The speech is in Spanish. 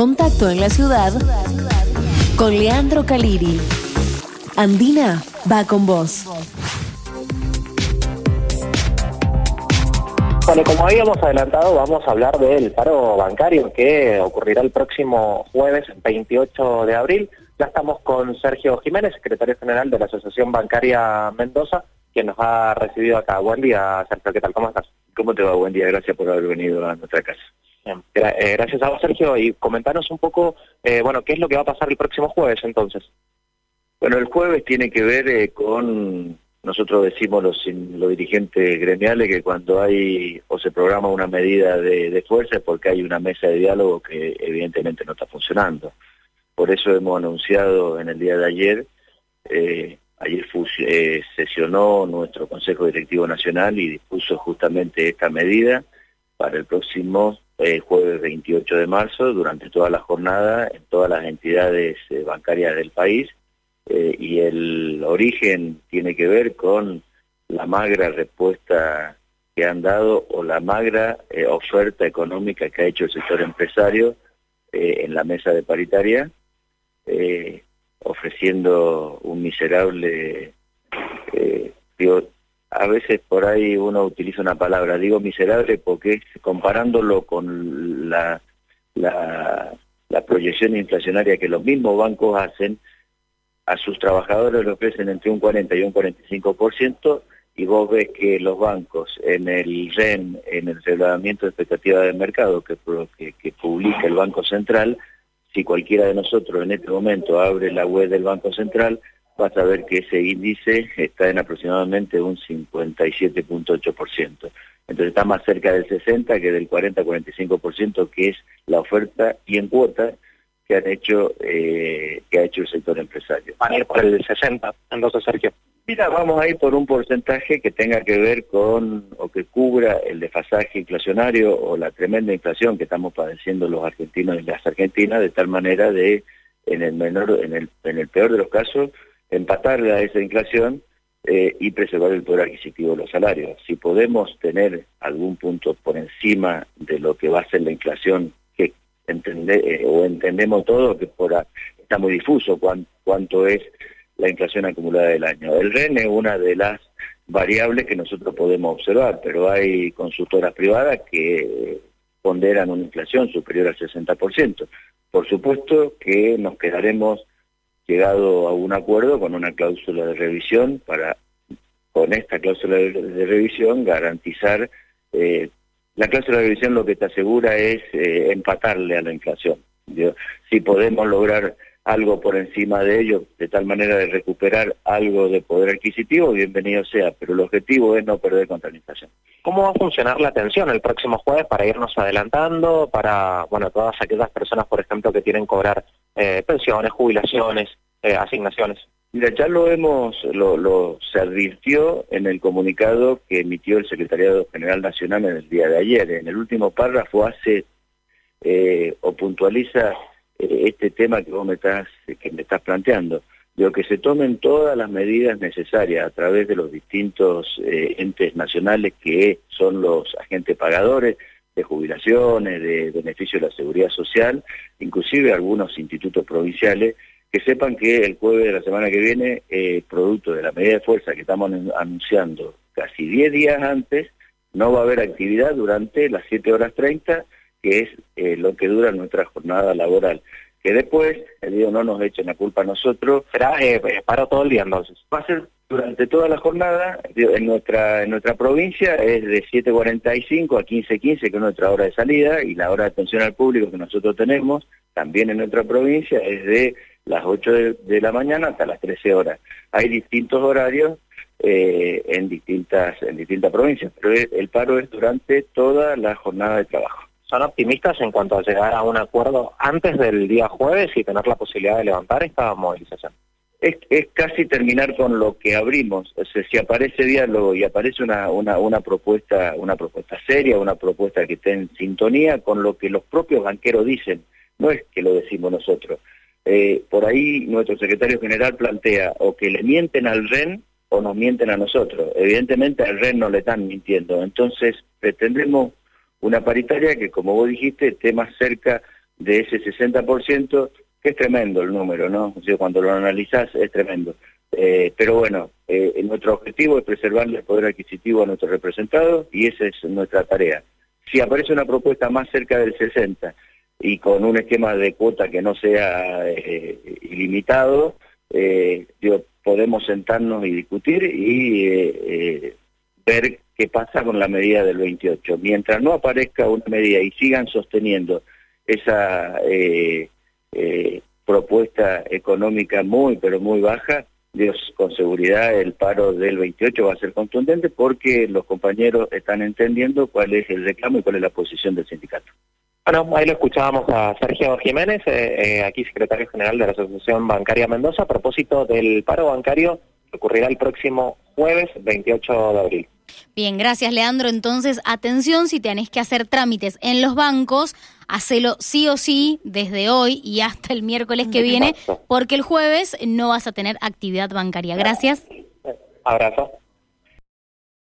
Contacto en la ciudad con Leandro Caliri. Andina va con vos. Bueno, como habíamos adelantado, vamos a hablar del paro bancario que ocurrirá el próximo jueves 28 de abril. Ya estamos con Sergio Jiménez, secretario general de la Asociación Bancaria Mendoza, quien nos ha recibido acá. Buen día, Sergio, ¿qué tal? ¿Cómo estás? ¿Cómo te va? Buen día, gracias por haber venido a nuestra casa. Eh, gracias a vos, Sergio, y comentanos un poco, eh, bueno, ¿qué es lo que va a pasar el próximo jueves entonces? Bueno, el jueves tiene que ver eh, con, nosotros decimos los, los dirigentes gremiales que cuando hay o se programa una medida de, fuerza es porque hay una mesa de diálogo que evidentemente no está funcionando. Por eso hemos anunciado en el día de ayer, ayer sesionó nuestro Consejo Directivo Nacional y dispuso justamente esta medida para el próximo el jueves 28 de marzo, durante toda la jornada, en todas las entidades eh, bancarias del país, eh, y el origen tiene que ver con la magra respuesta que han dado o la magra eh, oferta económica que ha hecho el sector empresario en la mesa de paritaria, ofreciendo un miserable a veces por ahí uno utiliza una palabra, digo miserable porque comparándolo con la, la, proyección inflacionaria que los mismos bancos hacen, a sus trabajadores le ofrecen entre un 40 y un 45%, y vos ves que los bancos en el REN, en el reglamento de expectativa del mercado que publica el Banco Central, si cualquiera de nosotros en este momento abre la web del Banco Central, vas a ver que ese índice está en aproximadamente un 57.8%. Entonces está más cerca del 60 que del 40-45% que es la oferta y en cuotas que han hecho eh, que ha hecho el sector empresario. Van a ir por el 60, entonces Sergio. Mira, vamos a ir por un porcentaje que tenga que ver con o que cubra el desfasaje inflacionario o la tremenda inflación que estamos padeciendo los argentinos y las argentinas de tal manera de en el menor en el en el peor de los casos empatarle a esa inflación eh, y preservar el poder adquisitivo de los salarios. Si podemos tener algún punto por encima de lo que va a ser la inflación, que entende, eh, o entendemos todo, que por está muy difuso cuánto es la inflación acumulada del año. El REN es una de las variables que nosotros podemos observar, pero hay consultoras privadas que ponderan una inflación superior al 60%. Por supuesto que nos quedaremos llegado a un acuerdo con una cláusula de revisión para, con esta cláusula de, revisión, garantizar, eh, la cláusula de revisión lo que te asegura es eh, empatarle a la inflación. Si podemos lograr algo por encima de ello, de tal manera de recuperar algo de poder adquisitivo, bienvenido sea, pero el objetivo es no perder contra la inflación. ¿Cómo va a funcionar la atención el próximo jueves para irnos adelantando, para, bueno, todas aquellas personas, por ejemplo, que que cobrar eh, pensiones, jubilaciones, eh, asignaciones? Mira, ya lo hemos, lo, lo, se advirtió en el comunicado que emitió el Secretariado General Nacional en el día de ayer. En el último párrafo hace eh, o puntualiza este tema que vos me estás, que me estás planteando. Digo, que se tomen todas las medidas necesarias a través de los distintos entes nacionales que son los agentes pagadores, de jubilaciones, de beneficios de la seguridad social, inclusive algunos institutos provinciales, que sepan que el jueves de la semana que viene, eh, producto de la medida de fuerza que estamos anunciando casi 10 días antes, no va a haber actividad durante las 7 horas 30, que es eh, lo que dura nuestra jornada laboral. Que después, el día no nos echen la culpa a nosotros. Será eh, para todo el día entonces. Va a ser durante toda la jornada, en nuestra, en nuestra provincia es de 7.45 a 15.15, que es nuestra hora de salida, y la hora de atención al público que nosotros tenemos, también en nuestra provincia, es de las 8 de, la mañana hasta las 13 horas. Hay distintos horarios eh, en distintas en distintas provincias, pero el paro es durante toda la jornada de trabajo. ¿Son optimistas en cuanto a llegar a un acuerdo antes del día jueves y tener la posibilidad de levantar esta movilización? Es, casi terminar con lo que abrimos. Si aparece diálogo y aparece una, una, una, propuesta, una propuesta seria, una propuesta que esté en sintonía con lo que los propios banqueros dicen, no es que lo decimos nosotros. Eh, por ahí nuestro secretario general plantea o que le mienten al REN o nos mienten a nosotros. Evidentemente al REN no le están mintiendo. Entonces pretendemos una paritaria que, como vos dijiste, esté más cerca de ese 60%, que es tremendo el número, ¿no? Cuando lo analizás es tremendo. Eh, pero bueno, eh, nuestro objetivo es preservarle el poder adquisitivo a nuestros representados y esa es nuestra tarea. Si aparece una propuesta más cerca del 60 y con un esquema de cuota que no sea eh, ilimitado, eh, podemos sentarnos y discutir y ver qué pasa con la medida del 28. Mientras no aparezca una medida y sigan sosteniendo esa propuesta económica muy, pero muy baja, Dios, con seguridad el paro del 28 va a ser contundente porque los compañeros están entendiendo cuál es el reclamo y cuál es la posición del sindicato. Bueno, ahí lo escuchábamos a Sergio Jiménez, eh, eh, aquí secretario general de la Asociación Bancaria Mendoza, a propósito del paro bancario que ocurrirá el próximo jueves 28 de abril. Bien, gracias Leandro. Entonces, atención, si tenés que hacer trámites en los bancos, hacelo sí o sí desde hoy y hasta el miércoles que viene, porque el jueves no vas a tener actividad bancaria. Gracias. Abrazo.